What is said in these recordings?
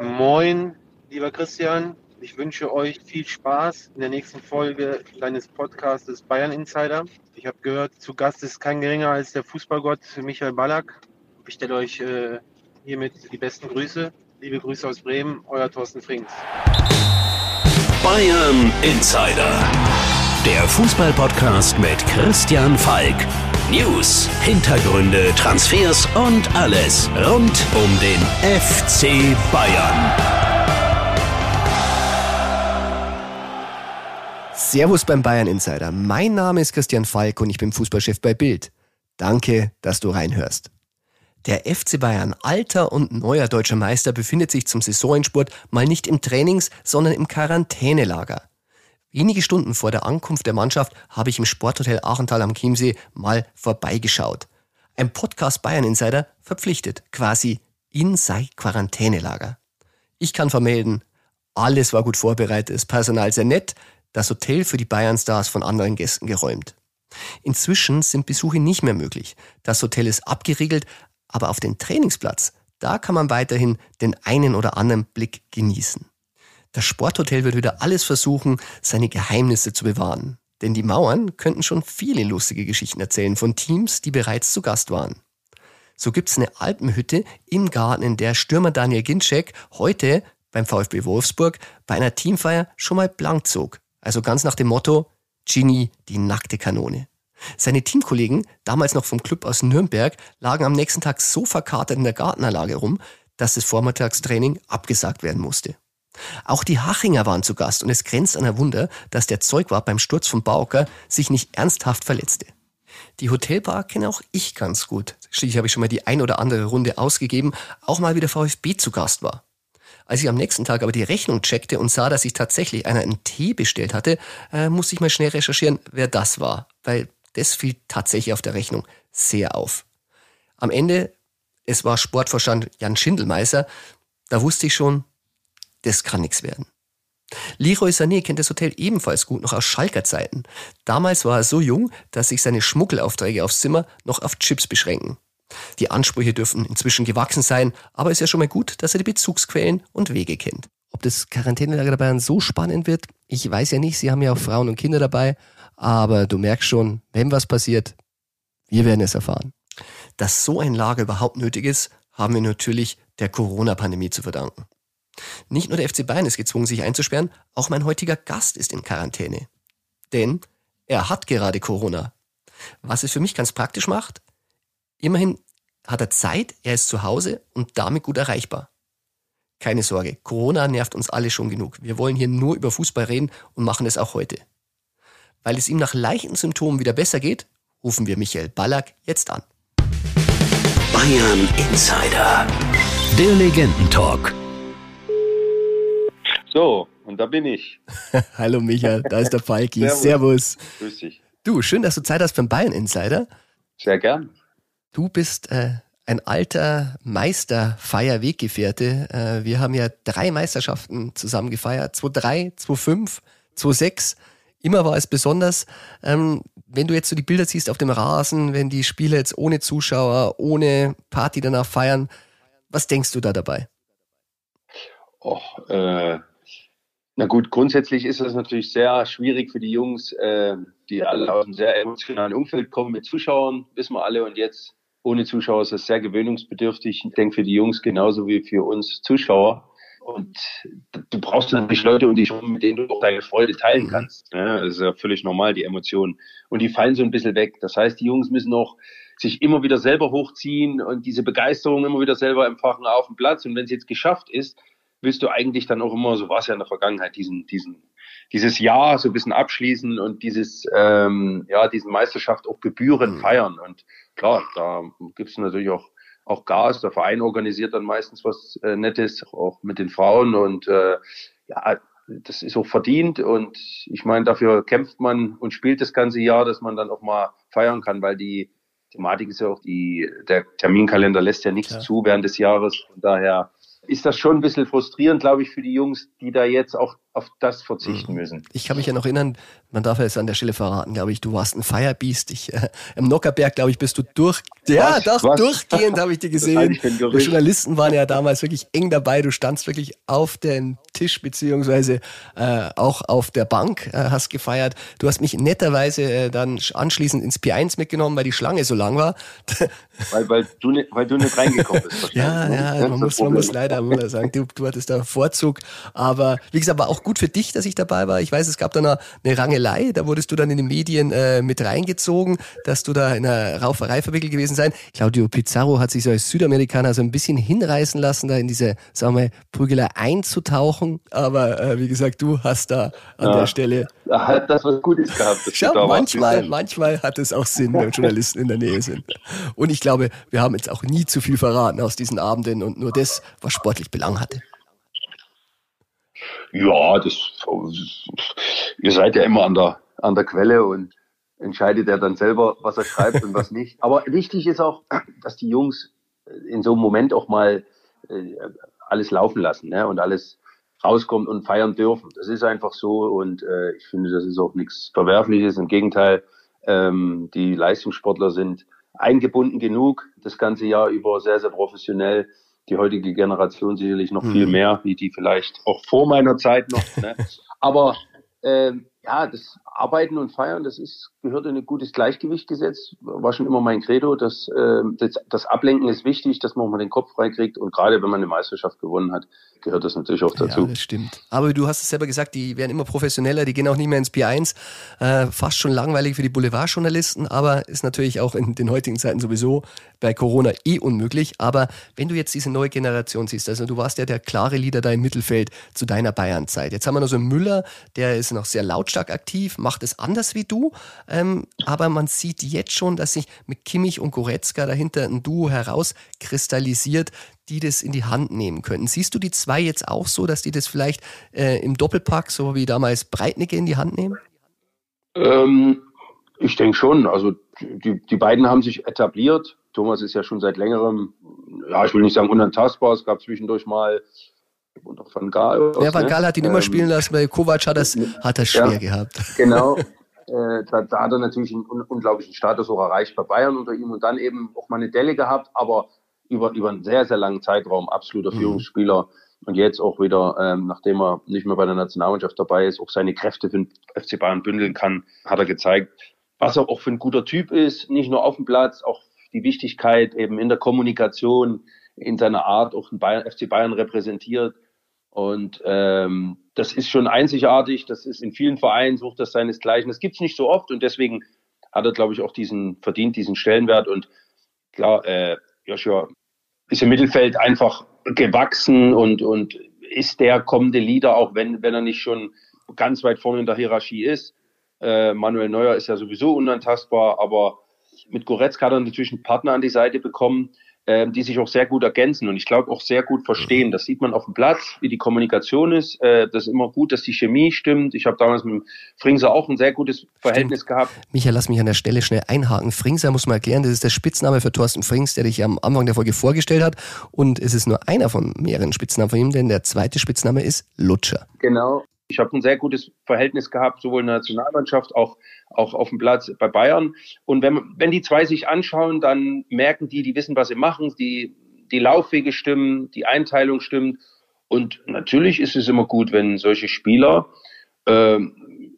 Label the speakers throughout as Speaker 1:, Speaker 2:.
Speaker 1: Moin, lieber Christian. Ich wünsche euch viel Spaß in der nächsten Folge deines Podcasts Bayern Insider. Ich habe gehört, zu Gast ist kein geringer als der Fußballgott Michael Ballack. Ich stelle euch äh, hiermit die besten Grüße. Liebe Grüße aus Bremen, euer Thorsten Frings.
Speaker 2: Bayern Insider, der Fußballpodcast mit Christian Falk. News, Hintergründe, Transfers und alles rund um den FC Bayern.
Speaker 3: Servus beim Bayern Insider. Mein Name ist Christian Falk und ich bin Fußballchef bei Bild. Danke, dass du reinhörst. Der FC Bayern, alter und neuer deutscher Meister, befindet sich zum Saisonsport mal nicht im Trainings, sondern im Quarantänelager. Wenige Stunden vor der Ankunft der Mannschaft habe ich im Sporthotel Achenthal am Chiemsee mal vorbeigeschaut. Ein Podcast Bayern Insider verpflichtet, quasi in sein Quarantänelager. Ich kann vermelden, alles war gut vorbereitet, das Personal sehr nett, das Hotel für die Bayern-Stars von anderen Gästen geräumt. Inzwischen sind Besuche nicht mehr möglich. Das Hotel ist abgeriegelt, aber auf den Trainingsplatz, da kann man weiterhin den einen oder anderen Blick genießen. Das Sporthotel wird wieder alles versuchen, seine Geheimnisse zu bewahren. Denn die Mauern könnten schon viele lustige Geschichten erzählen von Teams, die bereits zu Gast waren. So gibt's eine Alpenhütte im Garten, in der Stürmer Daniel Ginczek heute beim VfB Wolfsburg bei einer Teamfeier schon mal blank zog. Also ganz nach dem Motto, Genie, die nackte Kanone. Seine Teamkollegen, damals noch vom Club aus Nürnberg, lagen am nächsten Tag so verkatert in der Gartenanlage rum, dass das Vormittagstraining abgesagt werden musste. Auch die Hachinger waren zu Gast und es grenzt an ein Wunder, dass der Zeugwart beim Sturz von Bauker sich nicht ernsthaft verletzte. Die Hotelbar kenne auch ich ganz gut. Schließlich habe ich schon mal die ein oder andere Runde ausgegeben, auch mal wieder VfB zu Gast war. Als ich am nächsten Tag aber die Rechnung checkte und sah, dass sich tatsächlich einer einen Tee bestellt hatte, äh, musste ich mal schnell recherchieren, wer das war, weil das fiel tatsächlich auf der Rechnung sehr auf. Am Ende, es war Sportvorstand Jan Schindelmeiser, da wusste ich schon, das kann nichts werden. Leroy Sané kennt das Hotel ebenfalls gut, noch aus Schalker Zeiten. Damals war er so jung, dass sich seine Schmuggelaufträge aufs Zimmer noch auf Chips beschränken. Die Ansprüche dürfen inzwischen gewachsen sein, aber ist ja schon mal gut, dass er die Bezugsquellen und Wege kennt. Ob das Quarantänelager der Bayern so spannend wird, ich weiß ja nicht. Sie haben ja auch Frauen und Kinder dabei, aber du merkst schon, wenn was passiert, wir werden es erfahren. Dass so ein Lager überhaupt nötig ist, haben wir natürlich der Corona-Pandemie zu verdanken. Nicht nur der FC Bayern ist gezwungen, sich einzusperren, auch mein heutiger Gast ist in Quarantäne. Denn er hat gerade Corona. Was es für mich ganz praktisch macht, immerhin hat er Zeit, er ist zu Hause und damit gut erreichbar. Keine Sorge, Corona nervt uns alle schon genug. Wir wollen hier nur über Fußball reden und machen es auch heute. Weil es ihm nach leichten Symptomen wieder besser geht, rufen wir Michael Ballack jetzt an.
Speaker 2: Bayern Insider, der Legendentalk.
Speaker 4: So, und da bin ich.
Speaker 3: Hallo Michael, da ist der Falki. Servus. Servus.
Speaker 4: Grüß dich.
Speaker 3: Du, schön, dass du Zeit hast beim Bayern Insider.
Speaker 4: Sehr gern.
Speaker 3: Du bist äh, ein alter Meisterfeierweggefährte. Äh, wir haben ja drei Meisterschaften zusammen gefeiert. 2-3, 2-5, 2-6. Immer war es besonders. Ähm, wenn du jetzt so die Bilder siehst auf dem Rasen, wenn die Spieler jetzt ohne Zuschauer, ohne Party danach feiern, was denkst du da dabei?
Speaker 4: Oh, äh, na gut, grundsätzlich ist es natürlich sehr schwierig für die Jungs, äh, die alle aus einem sehr emotionalen Umfeld kommen mit Zuschauern, wissen wir alle. Und jetzt ohne Zuschauer ist es sehr gewöhnungsbedürftig. Ich denke für die Jungs genauso wie für uns Zuschauer. Und du brauchst natürlich Leute um dich herum, mit denen du auch deine Freude teilen mhm. kannst. Ja, das ist ja völlig normal, die Emotionen. Und die fallen so ein bisschen weg. Das heißt, die Jungs müssen auch sich immer wieder selber hochziehen und diese Begeisterung immer wieder selber empfachen auf dem Platz. Und wenn es jetzt geschafft ist, willst du eigentlich dann auch immer, so war es ja in der Vergangenheit, diesen, diesen, dieses Jahr so ein bisschen abschließen und dieses, ähm, ja, diesen Meisterschaft auch gebührend mhm. feiern. Und klar, da gibt es natürlich auch, auch Gas. Der Verein organisiert dann meistens was äh, Nettes, auch mit den Frauen und äh, ja, das ist auch verdient und ich meine, dafür kämpft man und spielt das ganze Jahr, dass man dann auch mal feiern kann, weil die Thematik ist ja auch die, der Terminkalender lässt ja nichts ja. zu während des Jahres. Von daher ist das schon ein bisschen frustrierend, glaube ich, für die Jungs, die da jetzt auch auf das verzichten mhm. müssen.
Speaker 3: Ich kann mich ja noch erinnern, man darf ja jetzt an der Stelle verraten, glaube ich, du warst ein Firebeast. Ich, äh, Im Nockerberg, glaube ich, bist du durch. Ja, was? doch, was? durchgehend habe ich dir gesehen. Die Journalisten waren ja damals wirklich eng dabei. Du standst wirklich auf den Tisch beziehungsweise äh, auch auf der Bank, äh, hast gefeiert. Du hast mich netterweise äh, dann anschließend ins P1 mitgenommen, weil die Schlange so lang war.
Speaker 4: Weil, weil, du, nicht, weil du nicht reingekommen bist.
Speaker 3: ja, ja, man muss, man muss leider sagen, du, du hattest da Vorzug. Aber wie gesagt, war auch gut für dich, dass ich dabei war. Ich weiß, es gab da eine, eine Rangelei, da wurdest du dann in den Medien äh, mit reingezogen, dass du da in einer Rauferei verwickelt gewesen sein. Claudio Pizarro hat sich so als Südamerikaner so ein bisschen hinreißen lassen, da in diese, sagen wir, Prügelei einzutauchen. Aber äh, wie gesagt, du hast da an ja, der Stelle.
Speaker 4: Hat das was Gutes gehabt.
Speaker 3: Schau, manchmal, manchmal hat es auch Sinn, wenn Journalisten in der Nähe sind. Und ich glaube, wir haben jetzt auch nie zu viel verraten aus diesen Abenden und nur das, was sportlich Belang hatte.
Speaker 4: Ja, das, ihr seid ja immer an der, an der Quelle und entscheidet er dann selber, was er schreibt und was nicht. Aber wichtig ist auch, dass die Jungs in so einem Moment auch mal äh, alles laufen lassen ne? und alles rauskommt und feiern dürfen. Das ist einfach so und äh, ich finde, das ist auch nichts Verwerfliches. Im Gegenteil, ähm, die Leistungssportler sind eingebunden genug, das ganze Jahr über sehr, sehr professionell. Die heutige Generation sicherlich noch mhm. viel mehr, wie die vielleicht auch vor meiner Zeit noch. Ne? Aber ähm, ja, das Arbeiten und Feiern, das ist, gehört in ein gutes Gleichgewicht gesetzt. War schon immer mein Credo. dass äh, das, das Ablenken ist wichtig, dass man auch mal den Kopf freikriegt. Und gerade wenn man eine Meisterschaft gewonnen hat, gehört das natürlich auch dazu.
Speaker 3: Ja, das stimmt. Aber du hast es selber gesagt, die werden immer professioneller, die gehen auch nicht mehr ins P1. Äh, fast schon langweilig für die Boulevardjournalisten, aber ist natürlich auch in den heutigen Zeiten sowieso bei Corona eh unmöglich. Aber wenn du jetzt diese neue Generation siehst, also du warst ja der klare Leader da im Mittelfeld zu deiner Bayern-Zeit. Jetzt haben wir noch so einen Müller, der ist noch sehr lautstark aktiv, macht es anders wie du. Ähm, aber man sieht jetzt schon, dass sich mit Kimmich und Goretzka dahinter ein Duo herauskristallisiert, die das in die Hand nehmen könnten. Siehst du die zwei jetzt auch so, dass die das vielleicht äh, im Doppelpack, so wie damals Breitnicke, in die Hand nehmen?
Speaker 4: Ähm, ich denke schon. Also die, die beiden haben sich etabliert. Thomas ist ja schon seit längerem, ja, ich will nicht sagen unantastbar. Es gab zwischendurch mal
Speaker 3: Van Gaal. Ja, Van ne? Gaal hat ihn ähm, immer spielen lassen, weil Kovac hat das, hat das schwer ja, gehabt.
Speaker 4: Genau. Äh, da, da, hat er natürlich einen un unglaublichen Status auch erreicht bei Bayern unter ihm und dann eben auch mal eine Delle gehabt, aber über, über einen sehr, sehr langen Zeitraum absoluter mhm. Führungsspieler. Und jetzt auch wieder, ähm, nachdem er nicht mehr bei der Nationalmannschaft dabei ist, auch seine Kräfte für den FC Bayern bündeln kann, hat er gezeigt, was er auch für ein guter Typ ist, nicht nur auf dem Platz, auch die Wichtigkeit eben in der Kommunikation, in seiner Art auch den Bayern, FC Bayern repräsentiert. Und ähm, das ist schon einzigartig. Das ist in vielen Vereinen sucht das seinesgleichen. Das gibt's nicht so oft und deswegen hat er, glaube ich, auch diesen verdient diesen Stellenwert. Und klar, äh, Joshua ist im Mittelfeld einfach gewachsen und und ist der kommende Leader, auch wenn wenn er nicht schon ganz weit vorne in der Hierarchie ist. Äh, Manuel Neuer ist ja sowieso unantastbar, aber mit Goretzka hat er natürlich einen Partner an die Seite bekommen, ähm, die sich auch sehr gut ergänzen und ich glaube auch sehr gut verstehen. Das sieht man auf dem Platz, wie die Kommunikation ist. Äh, das ist immer gut, dass die Chemie stimmt. Ich habe damals mit Fringser auch ein sehr gutes Verhältnis stimmt. gehabt.
Speaker 3: Michael, lass mich an der Stelle schnell einhaken. Fringser muss man erklären, das ist der Spitzname für Thorsten Frings, der dich am Anfang der Folge vorgestellt hat. Und es ist nur einer von mehreren Spitznamen von ihm, denn der zweite Spitzname ist Lutscher.
Speaker 4: Genau. Ich habe ein sehr gutes Verhältnis gehabt, sowohl in der Nationalmannschaft, auch, auch auf dem Platz bei Bayern. Und wenn, wenn die zwei sich anschauen, dann merken die, die wissen, was sie machen, die, die Laufwege stimmen, die Einteilung stimmt. Und natürlich ist es immer gut, wenn solche Spieler, äh,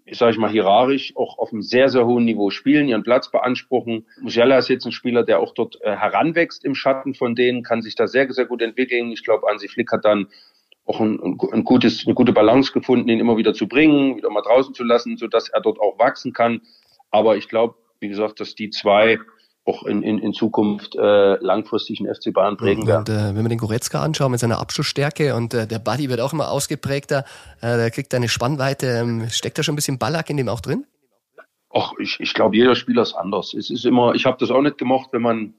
Speaker 4: ich sage ich mal hierarchisch, auch auf einem sehr, sehr hohen Niveau spielen, ihren Platz beanspruchen. Musiala ist jetzt ein Spieler, der auch dort äh, heranwächst im Schatten von denen, kann sich da sehr, sehr gut entwickeln. Ich glaube, Ansi Flick hat dann auch ein, ein, gutes, eine gute Balance gefunden, ihn immer wieder zu bringen, wieder mal draußen zu lassen, so dass er dort auch wachsen kann. Aber ich glaube, wie gesagt, dass die zwei auch in, in, in Zukunft äh, langfristig den FC Bayern prägen werden. Und,
Speaker 3: äh, wenn wir den Goretzka anschauen mit seiner Abschlussstärke und äh, der Buddy wird auch immer ausgeprägter, äh, der kriegt eine Spannweite, ähm, steckt da schon ein bisschen Ballack in dem auch drin?
Speaker 4: Ach, ich, ich glaube, jeder Spieler ist anders. Es ist immer, ich habe das auch nicht gemocht, wenn man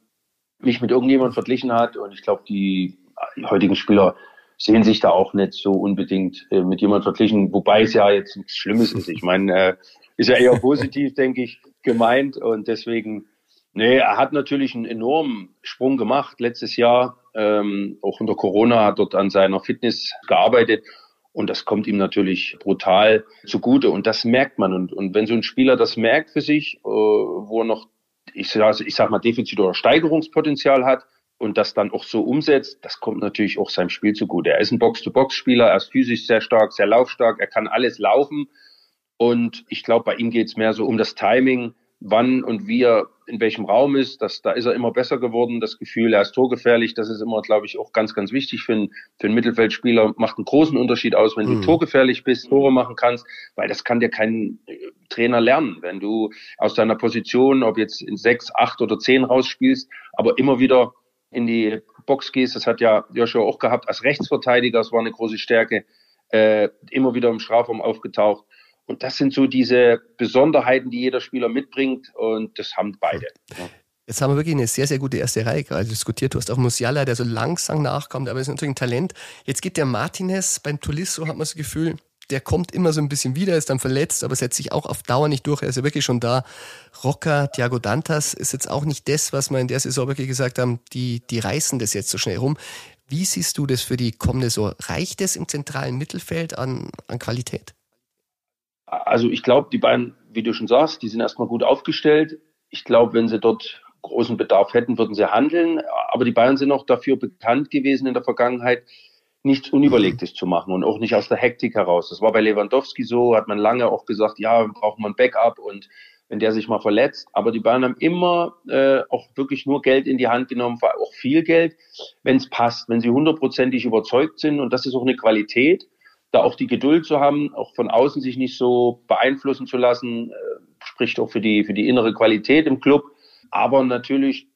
Speaker 4: mich mit irgendjemandem verglichen hat und ich glaube, die heutigen Spieler sehen sich da auch nicht so unbedingt äh, mit jemand verglichen, wobei es ja jetzt nichts Schlimmes ist. Ich meine, äh, ist ja eher positiv, denke ich, gemeint und deswegen Nee, er hat natürlich einen enormen Sprung gemacht letztes Jahr. Ähm, auch unter Corona hat dort an seiner Fitness gearbeitet. Und das kommt ihm natürlich brutal zugute. Und das merkt man. Und, und wenn so ein Spieler das merkt für sich, äh, wo er noch, ich sag, ich sag mal, Defizit oder Steigerungspotenzial hat und das dann auch so umsetzt, das kommt natürlich auch seinem Spiel zugute. Er ist ein Box-to-Box-Spieler, er ist physisch sehr stark, sehr laufstark, er kann alles laufen. Und ich glaube, bei ihm geht es mehr so um das Timing, wann und wie er in welchem Raum ist. Das, da ist er immer besser geworden. Das Gefühl, er ist torgefährlich. Das ist immer, glaube ich, auch ganz, ganz wichtig für, einen, für einen Mittelfeldspieler. Macht einen großen Unterschied aus, wenn mhm. du torgefährlich bist, Tore machen kannst, weil das kann dir kein äh, Trainer lernen. Wenn du aus deiner Position, ob jetzt in sechs, acht oder zehn rausspielst, aber immer wieder in die Box gehst, das hat ja Joshua auch gehabt als Rechtsverteidiger, das war eine große Stärke, äh, immer wieder im Strafraum aufgetaucht und das sind so diese Besonderheiten, die jeder Spieler mitbringt und das haben beide.
Speaker 3: Jetzt haben wir wirklich eine sehr, sehr gute erste Reihe gerade diskutiert. Du hast auch Musiala, der so langsam nachkommt, aber ist natürlich ein Talent. Jetzt geht der Martinez beim Tolisso, hat man das Gefühl, der kommt immer so ein bisschen wieder, ist dann verletzt, aber setzt sich auch auf Dauer nicht durch. Er ist ja wirklich schon da. Rocker, Thiago Dantas ist jetzt auch nicht das, was wir in der Saison wirklich gesagt haben, die, die reißen das jetzt so schnell rum. Wie siehst du das für die kommende Saison? Reicht es im zentralen Mittelfeld an, an Qualität?
Speaker 4: Also ich glaube, die beiden, wie du schon sagst, die sind erstmal gut aufgestellt. Ich glaube, wenn sie dort großen Bedarf hätten, würden sie handeln. Aber die Bayern sind auch dafür bekannt gewesen in der Vergangenheit, nichts Unüberlegtes zu machen und auch nicht aus der Hektik heraus. Das war bei Lewandowski so, hat man lange auch gesagt, ja, braucht man Backup und wenn der sich mal verletzt. Aber die Bayern haben immer äh, auch wirklich nur Geld in die Hand genommen, auch viel Geld, wenn es passt, wenn sie hundertprozentig überzeugt sind. Und das ist auch eine Qualität da auch die Geduld zu haben, auch von außen sich nicht so beeinflussen zu lassen, äh, spricht auch für die, für die innere Qualität im Club. Aber natürlich,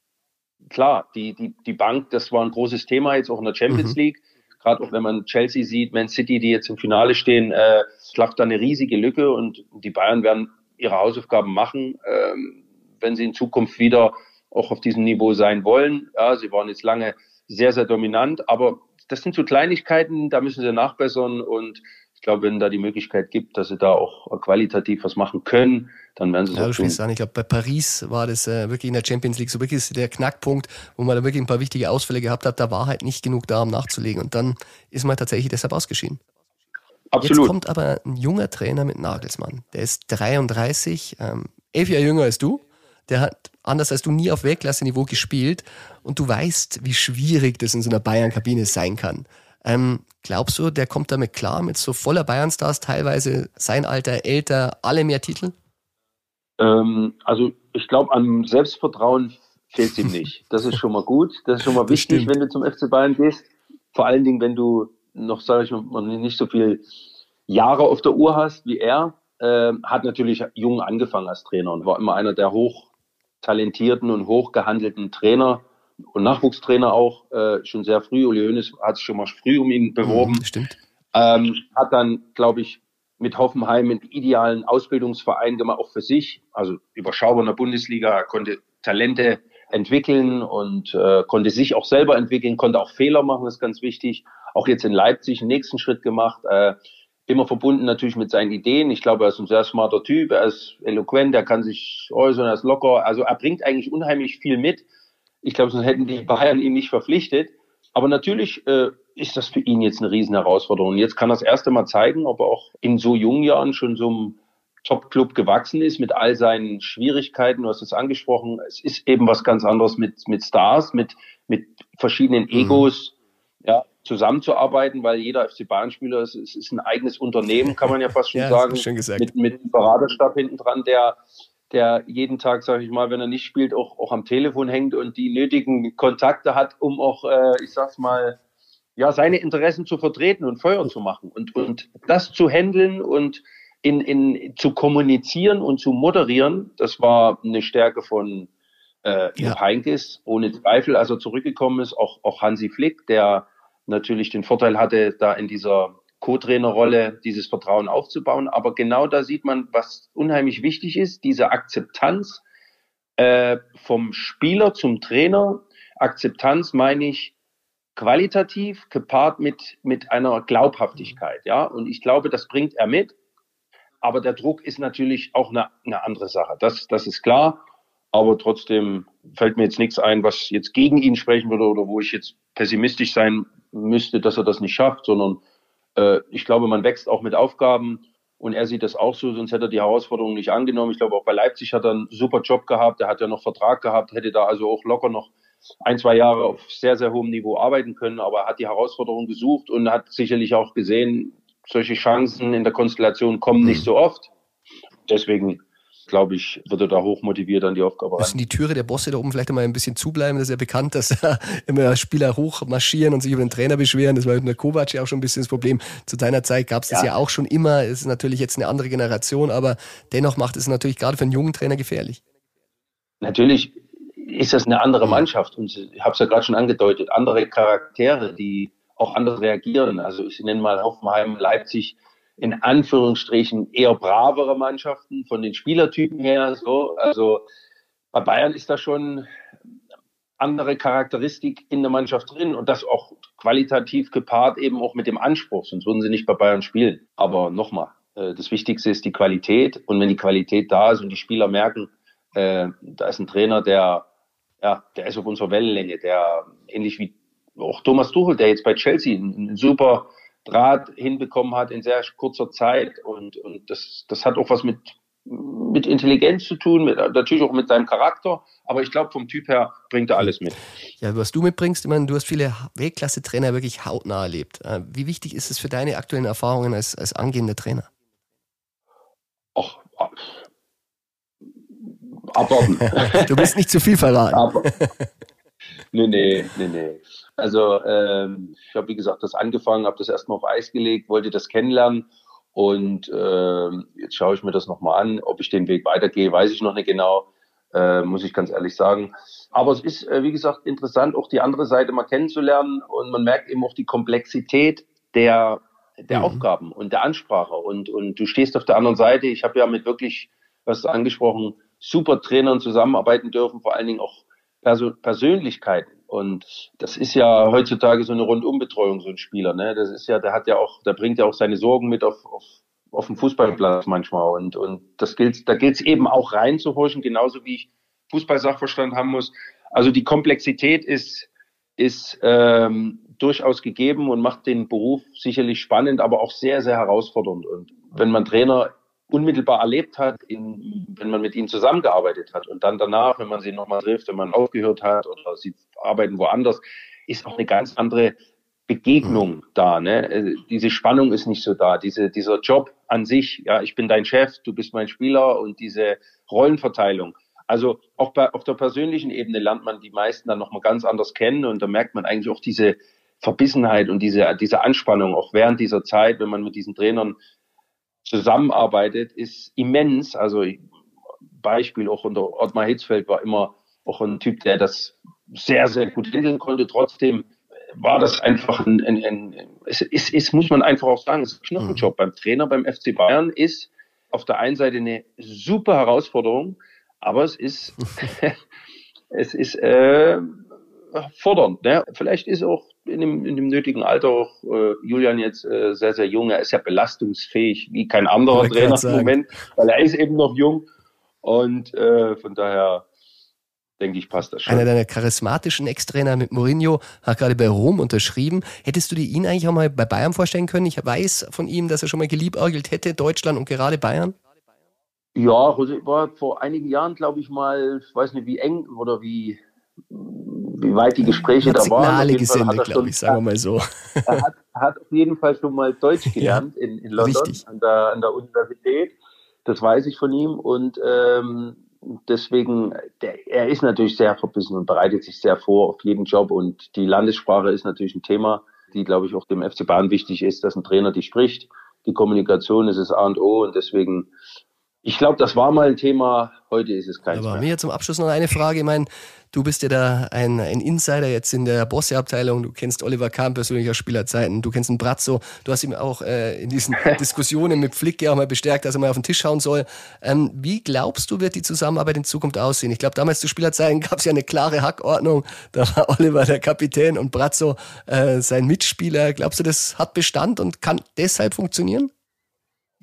Speaker 4: klar, die, die, die Bank, das war ein großes Thema jetzt auch in der Champions mhm. League. Gerade auch wenn man Chelsea sieht, Man City, die jetzt im Finale stehen, äh, schlaft da eine riesige Lücke und die Bayern werden ihre Hausaufgaben machen, ähm, wenn sie in Zukunft wieder auch auf diesem Niveau sein wollen. Ja, sie waren jetzt lange sehr, sehr dominant, aber das sind so Kleinigkeiten, da müssen sie nachbessern und ich glaube, wenn da die Möglichkeit gibt, dass sie da auch qualitativ was machen können, dann werden sie es
Speaker 3: ja, auch tun. An. Ich glaube, bei Paris war das äh, wirklich in der Champions League so wirklich der Knackpunkt, wo man da wirklich ein paar wichtige Ausfälle gehabt hat. Da war halt nicht genug da, um nachzulegen. Und dann ist man tatsächlich deshalb ausgeschieden. Absolut. Jetzt kommt aber ein junger Trainer mit Nagelsmann. Der ist 33, ähm, elf Jahre jünger als du. Der hat anders als du nie auf Weltklasse-Niveau gespielt und du weißt, wie schwierig das in so einer Bayern-Kabine sein kann. Ähm, glaubst du, der kommt damit klar, mit so voller Bayern-Stars, teilweise sein Alter, älter, alle mehr Titel?
Speaker 4: Ähm, also ich glaube, an Selbstvertrauen fehlt es ihm nicht. Das ist schon mal gut. Das ist schon mal wichtig, wenn du zum FC Bayern gehst. Vor allen Dingen, wenn du noch, sage ich mal, nicht so viel Jahre auf der Uhr hast wie er. Äh, hat natürlich jung angefangen als Trainer und war immer einer der hoch talentierten und hochgehandelten Trainer und Nachwuchstrainer auch äh, schon sehr früh. Uli Hoeneß hat sich schon mal früh um ihn beworben. Mhm,
Speaker 3: stimmt.
Speaker 4: Ähm, hat dann, glaube ich, mit Hoffenheim einen idealen Ausbildungsverein gemacht, auch für sich. Also überschaubar in der Bundesliga, konnte Talente entwickeln und äh, konnte sich auch selber entwickeln, konnte auch Fehler machen, das ist ganz wichtig. Auch jetzt in Leipzig einen nächsten Schritt gemacht. Äh, immer verbunden natürlich mit seinen Ideen. Ich glaube, er ist ein sehr smarter Typ, er ist eloquent, er kann sich äußern, er ist locker. Also er bringt eigentlich unheimlich viel mit. Ich glaube, sonst hätten die Bayern ihn nicht verpflichtet. Aber natürlich äh, ist das für ihn jetzt eine riesen Herausforderung. Jetzt kann er das erste Mal zeigen, ob er auch in so jungen Jahren schon so einem Top-Club gewachsen ist mit all seinen Schwierigkeiten. Du hast es angesprochen. Es ist eben was ganz anderes mit, mit Stars, mit, mit verschiedenen mhm. Egos. Mhm. Ja, zusammenzuarbeiten, weil jeder FC Bayern-Spieler ist, ist, ist, ein eigenes Unternehmen, kann man ja fast schon ja, sagen.
Speaker 3: Schön gesagt.
Speaker 4: Mit, mit einem Beraterstab hinten dran, der, der jeden Tag, sage ich mal, wenn er nicht spielt, auch, auch am Telefon hängt und die nötigen Kontakte hat, um auch, äh, ich sag's mal, ja, seine Interessen zu vertreten und Feuer zu machen. Und, und das zu handeln und in, in, zu kommunizieren und zu moderieren, das war eine Stärke von äh, ja. Heinkes, ohne Zweifel, als er zurückgekommen ist, auch, auch Hansi Flick, der natürlich den Vorteil hatte, da in dieser Co-Trainer-Rolle dieses Vertrauen aufzubauen. Aber genau da sieht man, was unheimlich wichtig ist, diese Akzeptanz äh, vom Spieler zum Trainer. Akzeptanz meine ich qualitativ gepaart mit, mit einer Glaubhaftigkeit. Ja, und ich glaube, das bringt er mit. Aber der Druck ist natürlich auch eine, eine andere Sache. Das, das ist klar. Aber trotzdem fällt mir jetzt nichts ein, was jetzt gegen ihn sprechen würde oder wo ich jetzt pessimistisch sein müsste, dass er das nicht schafft, sondern äh, ich glaube, man wächst auch mit Aufgaben und er sieht das auch so, sonst hätte er die Herausforderung nicht angenommen. Ich glaube, auch bei Leipzig hat er einen super Job gehabt. Er hat ja noch Vertrag gehabt, hätte da also auch locker noch ein, zwei Jahre auf sehr, sehr hohem Niveau arbeiten können. Aber er hat die Herausforderung gesucht und hat sicherlich auch gesehen, solche Chancen in der Konstellation kommen nicht so oft. Deswegen glaube ich, wird er da hoch motiviert an die Aufgabe
Speaker 3: Müssen die Türe der Bosse da oben vielleicht einmal ein bisschen zubleiben? Das ist ja bekannt, dass da immer Spieler hochmarschieren und sich über den Trainer beschweren. Das war mit der Kovac ja auch schon ein bisschen das Problem. Zu deiner Zeit gab es das ja. ja auch schon immer. Es ist natürlich jetzt eine andere Generation, aber dennoch macht es natürlich gerade für einen jungen Trainer gefährlich.
Speaker 4: Natürlich ist das eine andere Mannschaft und ich habe es ja gerade schon angedeutet, andere Charaktere, die auch anders reagieren. Also ich nenne mal Hoffenheim, Leipzig, in Anführungsstrichen eher bravere Mannschaften von den Spielertypen her. So. Also bei Bayern ist da schon andere Charakteristik in der Mannschaft drin und das auch qualitativ gepaart eben auch mit dem Anspruch, sonst würden sie nicht bei Bayern spielen. Aber nochmal, äh, das Wichtigste ist die Qualität und wenn die Qualität da ist und die Spieler merken, äh, da ist ein Trainer, der, ja, der ist auf unserer Wellenlänge, der ähnlich wie auch Thomas Tuchel, der jetzt bei Chelsea ein super Draht hinbekommen hat in sehr kurzer Zeit. Und, und das, das hat auch was mit, mit Intelligenz zu tun, mit, natürlich auch mit seinem Charakter. Aber ich glaube, vom Typ her bringt er alles mit.
Speaker 3: Ja, was du mitbringst, ich meine, du hast viele Weltklasse-Trainer wirklich hautnah erlebt. Äh, wie wichtig ist es für deine aktuellen Erfahrungen als, als angehender Trainer?
Speaker 4: Ach, abwarten.
Speaker 3: du bist nicht zu viel verraten. Aber,
Speaker 4: nee, nee, nee, nee. Also ähm, ich habe, wie gesagt, das angefangen, habe das erstmal auf Eis gelegt, wollte das kennenlernen und äh, jetzt schaue ich mir das nochmal an. Ob ich den Weg weitergehe, weiß ich noch nicht genau, äh, muss ich ganz ehrlich sagen. Aber es ist, äh, wie gesagt, interessant, auch die andere Seite mal kennenzulernen und man merkt eben auch die Komplexität der, der mhm. Aufgaben und der Ansprache und, und du stehst auf der anderen Seite. Ich habe ja mit wirklich, was angesprochen, super Trainern zusammenarbeiten dürfen, vor allen Dingen auch Persönlichkeiten und das ist ja heutzutage so eine Rundumbetreuung, so ein Spieler. Ne? Das ist ja, der hat ja auch, der bringt ja auch seine Sorgen mit auf, auf, auf den Fußballplatz manchmal. Und, und das gilt, da gilt es eben auch reinzuhorchen, genauso wie ich Fußballsachverstand haben muss. Also die Komplexität ist, ist ähm, durchaus gegeben und macht den Beruf sicherlich spannend, aber auch sehr, sehr herausfordernd. Und wenn man Trainer unmittelbar erlebt hat, in, wenn man mit ihnen zusammengearbeitet hat und dann danach, wenn man sie nochmal trifft, wenn man aufgehört hat oder sie arbeiten woanders, ist auch eine ganz andere Begegnung mhm. da. Ne? Äh, diese Spannung ist nicht so da. Diese, dieser Job an sich, ja, ich bin dein Chef, du bist mein Spieler und diese Rollenverteilung. Also auch bei, auf der persönlichen Ebene lernt man die meisten dann nochmal ganz anders kennen und da merkt man eigentlich auch diese Verbissenheit und diese, diese Anspannung auch während dieser Zeit, wenn man mit diesen Trainern zusammenarbeitet, ist immens. Also Beispiel auch unter Ottmar Hitzfeld war immer auch ein Typ, der das sehr, sehr gut handeln konnte. Trotzdem war das einfach ein, ein, ein es, ist, es muss man einfach auch sagen, es ist ein Knochenjob. Mhm. Beim Trainer beim FC Bayern ist auf der einen Seite eine super Herausforderung, aber es ist, es ist äh, fordernd. Ne? Vielleicht ist auch in dem, in dem nötigen Alter auch äh, Julian jetzt äh, sehr, sehr jung. Er ist ja belastungsfähig wie kein anderer Trainer im Moment, weil er ist eben noch jung. Und äh, von daher denke ich, passt das schon.
Speaker 3: Einer deiner charismatischen Ex-Trainer mit Mourinho hat gerade bei Rom unterschrieben. Hättest du dir ihn eigentlich auch mal bei Bayern vorstellen können? Ich weiß von ihm, dass er schon mal geliebäugelt hätte, Deutschland und gerade Bayern.
Speaker 4: Ja, war vor einigen Jahren, glaube ich mal, ich weiß nicht wie eng oder wie wie weit die Gespräche da
Speaker 3: waren. Signale gesendet, glaube ich, sagen wir mal so.
Speaker 4: Er hat, hat, auf jeden Fall schon mal Deutsch gelernt ja, in, in London an der, an der Universität. Das weiß ich von ihm und ähm, deswegen, der, er ist natürlich sehr verbissen und bereitet sich sehr vor auf jeden Job und die Landessprache ist natürlich ein Thema, die, glaube ich, auch dem FC Bayern wichtig ist, dass ein Trainer die spricht. Die Kommunikation ist das A und O und deswegen ich glaube, das war mal ein Thema, heute ist es kein
Speaker 3: Aber mir zum Abschluss noch eine Frage. Ich meine, du bist ja da ein, ein Insider jetzt in der Bosse-Abteilung. Du kennst Oliver Kahn persönlich aus Spielerzeiten. Du kennst einen Brazzo. Du hast ihm auch äh, in diesen Diskussionen mit Flick ja auch mal bestärkt, dass er mal auf den Tisch schauen soll. Ähm, wie glaubst du, wird die Zusammenarbeit in Zukunft aussehen? Ich glaube, damals zu Spielerzeiten gab es ja eine klare Hackordnung. Da war Oliver der Kapitän und Brazzo äh, sein Mitspieler. Glaubst du, das hat Bestand und kann deshalb funktionieren?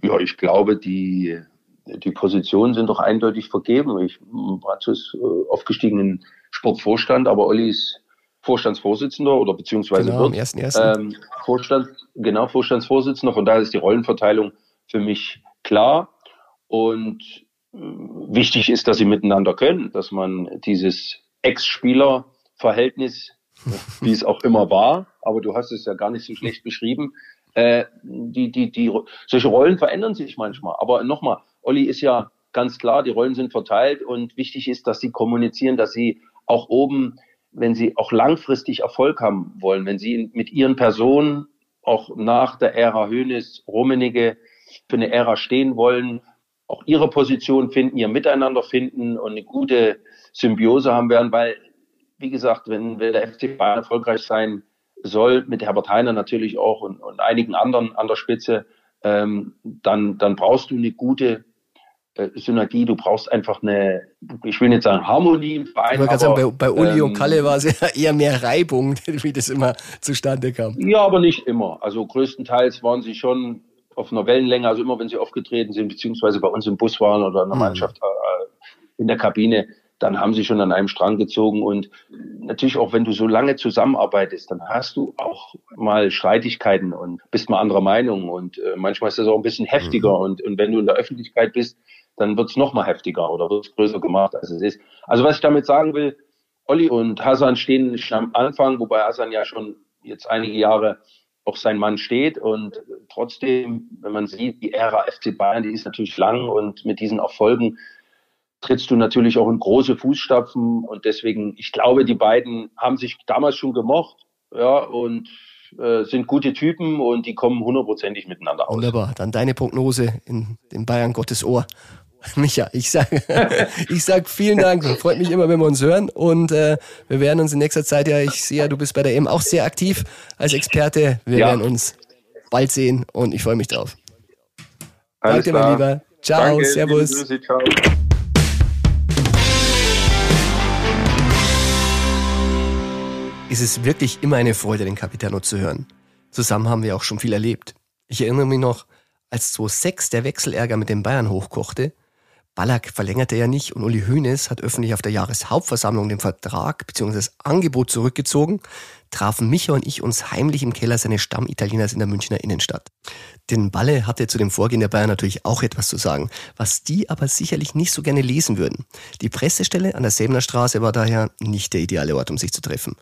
Speaker 4: Ja, ich glaube, die die Positionen sind doch eindeutig vergeben. Ich Bratzo ist äh, aufgestiegen Sportvorstand, aber Olli ist Vorstandsvorsitzender oder beziehungsweise
Speaker 3: genau, wird, ersten, ersten.
Speaker 4: Ähm, Vorstand, genau Vorstandsvorsitzender. Von daher ist die Rollenverteilung für mich klar. Und äh, wichtig ist, dass sie miteinander können, dass man dieses Ex-Spieler-Verhältnis, wie es auch immer war, aber du hast es ja gar nicht so schlecht beschrieben, äh, die, die, die, solche Rollen verändern sich manchmal. Aber nochmal, Olli ist ja ganz klar, die Rollen sind verteilt und wichtig ist, dass sie kommunizieren, dass sie auch oben, wenn sie auch langfristig Erfolg haben wollen, wenn sie mit ihren Personen auch nach der Ära Hönes, Rummenigge für eine Ära stehen wollen, auch ihre Position finden, ihr Miteinander finden und eine gute Symbiose haben werden, weil, wie gesagt, wenn, wenn der FC Bayern erfolgreich sein soll, mit Herbert Heiner natürlich auch und, und einigen anderen an der Spitze, ähm, dann, dann brauchst du eine gute Synergie, du brauchst einfach eine, ich will nicht sagen Harmonie im
Speaker 3: Verein. Aber, sagen, bei, bei Uli ähm, und Kalle war es ja eher mehr Reibung, wie das immer zustande kam.
Speaker 4: Ja, aber nicht immer. Also größtenteils waren sie schon auf einer Wellenlänge, also immer wenn sie aufgetreten sind, beziehungsweise bei uns im Bus waren oder in der mhm. Mannschaft äh, in der Kabine, dann haben sie schon an einem Strang gezogen. Und natürlich auch, wenn du so lange zusammenarbeitest, dann hast du auch mal Streitigkeiten und bist mal anderer Meinung. Und äh, manchmal ist das auch ein bisschen heftiger. Mhm. Und, und wenn du in der Öffentlichkeit bist, dann wird es noch mal heftiger oder wird es größer gemacht, als es ist. Also was ich damit sagen will, Olli und Hassan stehen am Anfang, wobei Hassan ja schon jetzt einige Jahre auch sein Mann steht und trotzdem, wenn man sieht, die Ära FC Bayern, die ist natürlich lang und mit diesen Erfolgen trittst du natürlich auch in große Fußstapfen und deswegen, ich glaube, die beiden haben sich damals schon gemocht, ja, und äh, sind gute Typen und die kommen hundertprozentig miteinander aus.
Speaker 3: Wunderbar. Dann deine Prognose in den Bayern Gottes Ohr. Micha, ich sage ich sag vielen Dank. Freut mich immer, wenn wir uns hören. Und äh, wir werden uns in nächster Zeit ja, ich sehe ja, du bist bei der EM auch sehr aktiv als Experte. Wir ja. werden uns bald sehen und ich freue mich drauf.
Speaker 4: Alles Danke, mein Lieber.
Speaker 3: Ciao, Danke, Servus. Grüße, ciao. ist es wirklich immer eine Freude, den Capitano zu hören. Zusammen haben wir auch schon viel erlebt. Ich erinnere mich noch, als 2006 der Wechselärger mit den Bayern hochkochte, Ballack verlängerte ja nicht und Uli Hoeneß hat öffentlich auf der Jahreshauptversammlung den Vertrag bzw. das Angebot zurückgezogen, trafen Micha und ich uns heimlich im Keller seines Stammitalieners in der Münchner Innenstadt. Denn Balle hatte zu dem Vorgehen der Bayern natürlich auch etwas zu sagen, was die aber sicherlich nicht so gerne lesen würden. Die Pressestelle an der Säbener Straße war daher nicht der ideale Ort, um sich zu treffen.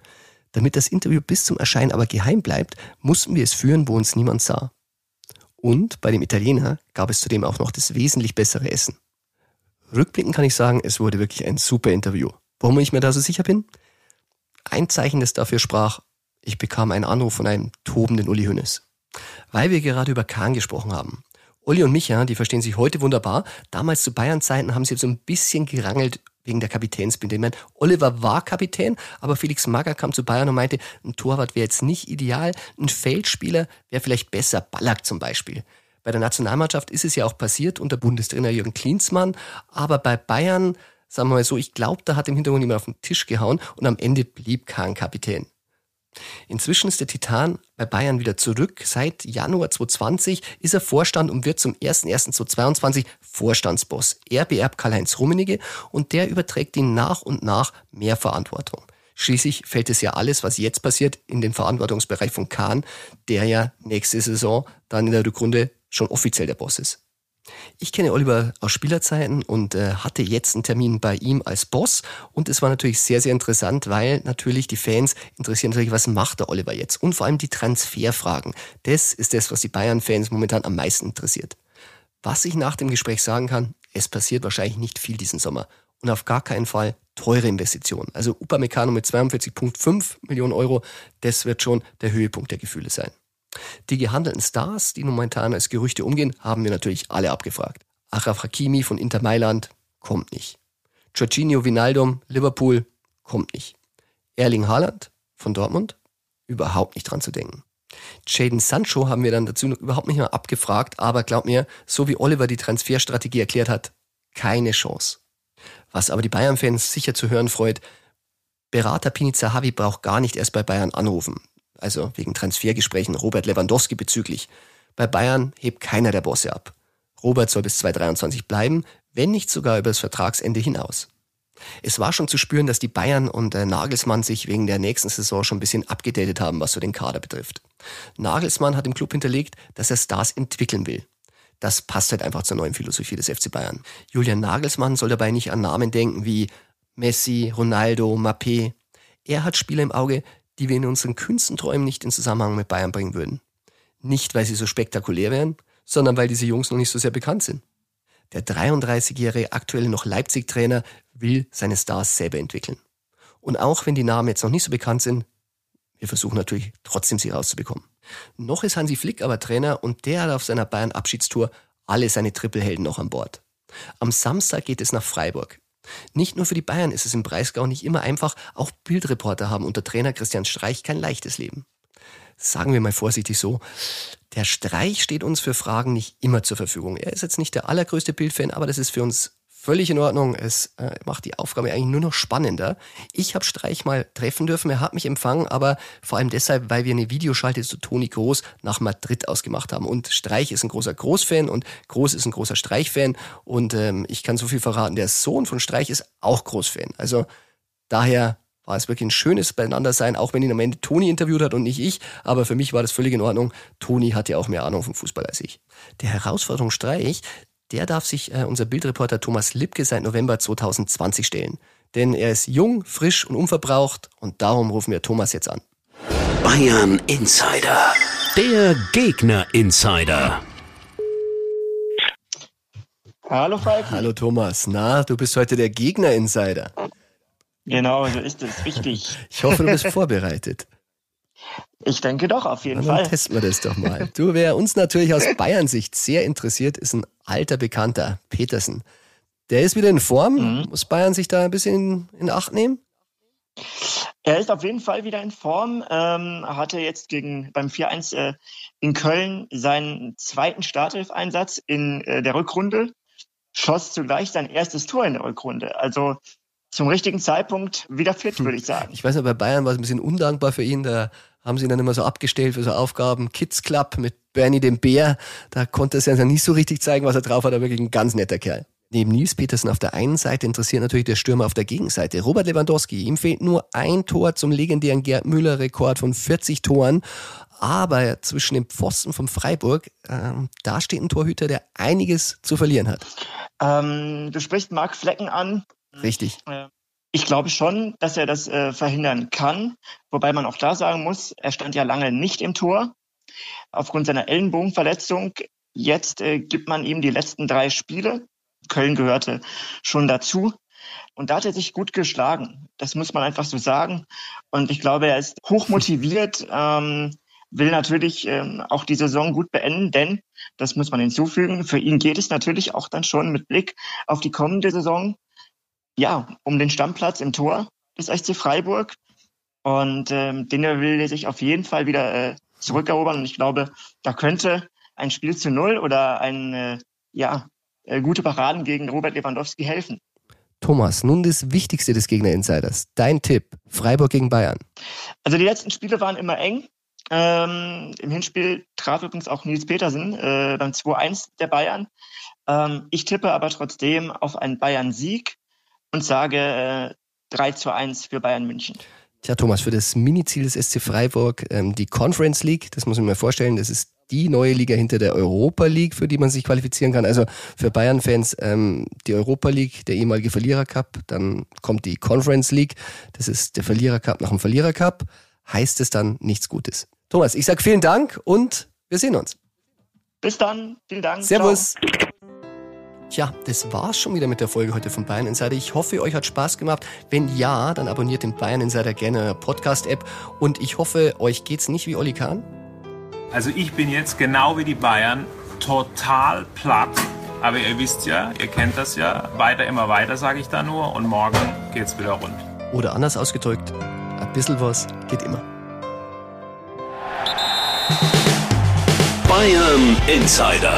Speaker 3: Damit das Interview bis zum Erscheinen aber geheim bleibt, mussten wir es führen, wo uns niemand sah. Und bei dem Italiener gab es zudem auch noch das wesentlich bessere Essen. Rückblickend kann ich sagen, es wurde wirklich ein super Interview. Warum ich mir da so sicher bin? Ein Zeichen, das dafür sprach, ich bekam einen Anruf von einem tobenden Uli Hönes. Weil wir gerade über Kahn gesprochen haben. Uli und Micha, die verstehen sich heute wunderbar. Damals zu Bayern-Zeiten haben sie so ein bisschen gerangelt wegen der Kapitänsbinde. Ich meine, Oliver war Kapitän, aber Felix Magger kam zu Bayern und meinte, ein Torwart wäre jetzt nicht ideal, ein Feldspieler wäre vielleicht besser, Ballack zum Beispiel. Bei der Nationalmannschaft ist es ja auch passiert unter Bundestrainer Jürgen Klinsmann, aber bei Bayern, sagen wir mal so, ich glaube, da hat im Hintergrund jemand auf den Tisch gehauen und am Ende blieb kein Kapitän. Inzwischen ist der Titan bei Bayern wieder zurück. Seit Januar 2020 ist er Vorstand und wird zum 01.01.2022 Vorstandsboss. Er beerbt Karl-Heinz Rummenigge und der überträgt ihm nach und nach mehr Verantwortung. Schließlich fällt es ja alles, was jetzt passiert, in den Verantwortungsbereich von Kahn, der ja nächste Saison dann in der Rückrunde schon offiziell der Boss ist. Ich kenne Oliver aus Spielerzeiten und äh, hatte jetzt einen Termin bei ihm als Boss und es war natürlich sehr, sehr interessant, weil natürlich die Fans interessieren natürlich, was macht der Oliver jetzt und vor allem die Transferfragen. Das ist das, was die Bayern-Fans momentan am meisten interessiert. Was ich nach dem Gespräch sagen kann, es passiert wahrscheinlich nicht viel diesen Sommer und auf gar keinen Fall teure Investitionen. Also Upamecano mit 42,5 Millionen Euro, das wird schon der Höhepunkt der Gefühle sein. Die gehandelten Stars, die momentan als Gerüchte umgehen, haben wir natürlich alle abgefragt. Achraf Hakimi von Inter Mailand kommt nicht. Jorginho Vinaldum, Liverpool, kommt nicht. Erling Haaland von Dortmund, überhaupt nicht dran zu denken. Jaden Sancho haben wir dann dazu überhaupt nicht mehr abgefragt, aber glaub mir, so wie Oliver die Transferstrategie erklärt hat, keine Chance. Was aber die Bayern-Fans sicher zu hören freut, Berater Pini Zahavi braucht gar nicht erst bei Bayern anrufen also wegen Transfergesprächen Robert Lewandowski bezüglich. Bei Bayern hebt keiner der Bosse ab. Robert soll bis 2023 bleiben, wenn nicht sogar über das Vertragsende hinaus. Es war schon zu spüren, dass die Bayern und Nagelsmann sich wegen der nächsten Saison schon ein bisschen abgedatet haben, was so den Kader betrifft. Nagelsmann hat im Club hinterlegt, dass er Stars entwickeln will. Das passt halt einfach zur neuen Philosophie des FC Bayern. Julian Nagelsmann soll dabei nicht an Namen denken wie Messi, Ronaldo, Mappé. Er hat Spieler im Auge, die wir in unseren kühnsten Träumen nicht in Zusammenhang mit Bayern bringen würden. Nicht, weil sie so spektakulär wären, sondern weil diese Jungs noch nicht so sehr bekannt sind. Der 33-jährige aktuelle noch Leipzig-Trainer will seine Stars selber entwickeln. Und auch wenn die Namen jetzt noch nicht so bekannt sind, wir versuchen natürlich trotzdem sie rauszubekommen. Noch ist Hansi Flick aber Trainer und der hat auf seiner Bayern-Abschiedstour alle seine Trippelhelden noch an Bord. Am Samstag geht es nach Freiburg. Nicht nur für die Bayern ist es im Breisgau nicht immer einfach, auch Bildreporter haben unter Trainer Christian Streich kein leichtes Leben. Sagen wir mal vorsichtig so, der Streich steht uns für Fragen nicht immer zur Verfügung. Er ist jetzt nicht der allergrößte Bildfan, aber das ist für uns völlig in Ordnung. Es äh, macht die Aufgabe eigentlich nur noch spannender. Ich habe Streich mal treffen dürfen, er hat mich empfangen, aber vor allem deshalb, weil wir eine Videoschalte zu Toni Groß nach Madrid ausgemacht haben. Und Streich ist ein großer Großfan und Groß ist ein großer Streich-Fan. Und ähm, ich kann so viel verraten, der Sohn von Streich ist auch Großfan. Also daher war es wirklich ein schönes Beieinandersein, auch wenn ihn am Ende Toni interviewt hat und nicht ich. Aber für mich war das völlig in Ordnung. Toni hat ja auch mehr Ahnung vom Fußball als ich. Der Herausforderung Streich, der darf sich äh, unser Bildreporter Thomas Lipke seit November 2020 stellen. Denn er ist jung, frisch und unverbraucht und darum rufen wir Thomas jetzt an.
Speaker 2: Bayern Insider. Der Gegner Insider.
Speaker 3: Hallo Falk. Hallo Thomas. Na, du bist heute der Gegner Insider.
Speaker 5: Genau, so ist es. Wichtig.
Speaker 3: Ich hoffe, du bist vorbereitet.
Speaker 5: Ich denke doch, auf jeden
Speaker 3: Na,
Speaker 5: dann
Speaker 3: Fall. testen wir das doch mal. Du, wer uns natürlich aus Bayern-Sicht sehr interessiert, ist ein alter Bekannter, Petersen. Der ist wieder in Form. Mhm. Muss Bayern sich da ein bisschen in, in Acht nehmen?
Speaker 5: Er ist auf jeden Fall wieder in Form. Ähm, hatte jetzt gegen beim 4-1 äh, in Köln seinen zweiten Startelf-Einsatz in äh, der Rückrunde, schoss zugleich sein erstes Tor in der Rückrunde. Also zum richtigen Zeitpunkt wieder fit, würde ich sagen.
Speaker 3: Ich weiß noch, bei Bayern war es ein bisschen undankbar für ihn. Da haben sie ihn dann immer so abgestellt für so Aufgaben. Kids Club mit Bernie dem Bär. Da konnte er sich ja nicht so richtig zeigen, was er drauf hat, aber wirklich ein ganz netter Kerl. Neben Nils Petersen auf der einen Seite interessiert natürlich der Stürmer auf der Gegenseite. Robert Lewandowski, ihm fehlt nur ein Tor zum legendären Gerd Müller-Rekord von 40 Toren. Aber zwischen dem Pfosten von Freiburg, äh, da steht ein Torhüter, der einiges zu verlieren hat.
Speaker 5: Ähm, du sprichst Marc Flecken an.
Speaker 3: Richtig.
Speaker 5: Ich glaube schon, dass er das äh, verhindern kann, wobei man auch da sagen muss, er stand ja lange nicht im Tor aufgrund seiner Ellenbogenverletzung. Jetzt äh, gibt man ihm die letzten drei Spiele. Köln gehörte schon dazu. Und da hat er sich gut geschlagen. Das muss man einfach so sagen. Und ich glaube, er ist hochmotiviert, ähm, will natürlich ähm, auch die Saison gut beenden, denn, das muss man hinzufügen, für ihn geht es natürlich auch dann schon mit Blick auf die kommende Saison ja, um den Stammplatz im Tor des SC Freiburg. Und ähm, den will er sich auf jeden Fall wieder äh, zurückerobern. Und ich glaube, da könnte ein Spiel zu Null oder ein, äh, ja, äh, gute Paraden gegen Robert Lewandowski helfen.
Speaker 3: Thomas, nun das Wichtigste des Gegner-Insiders. Dein Tipp, Freiburg gegen Bayern.
Speaker 5: Also die letzten Spiele waren immer eng. Ähm, Im Hinspiel traf übrigens auch Nils Petersen äh, beim 2-1 der Bayern. Ähm, ich tippe aber trotzdem auf einen Bayern-Sieg und sage äh, 3 zu 1 für Bayern München.
Speaker 3: Tja, Thomas, für das Mini-Ziel des SC Freiburg, ähm, die Conference League, das muss man mir vorstellen, das ist die neue Liga hinter der Europa League, für die man sich qualifizieren kann. Also für Bayern-Fans ähm, die Europa League, der ehemalige Verlierer Cup, dann kommt die Conference League, das ist der Verlierer Cup nach dem Verlierer Cup, heißt es dann nichts Gutes. Thomas, ich sag vielen Dank und wir sehen uns.
Speaker 5: Bis dann, vielen Dank.
Speaker 3: Servus. Ciao. Tja, das war's schon wieder mit der Folge heute von Bayern Insider. Ich hoffe, euch hat Spaß gemacht. Wenn ja, dann abonniert den Bayern Insider gerne Podcast-App. Und ich hoffe, euch geht's nicht wie Olli Kahn.
Speaker 6: Also ich bin jetzt genau wie die Bayern total platt. Aber ihr wisst ja, ihr kennt das ja. Weiter, immer weiter, sage ich da nur. Und morgen geht's wieder rund.
Speaker 3: Oder anders ausgedrückt, ein bisschen was geht immer.
Speaker 2: Bayern Insider,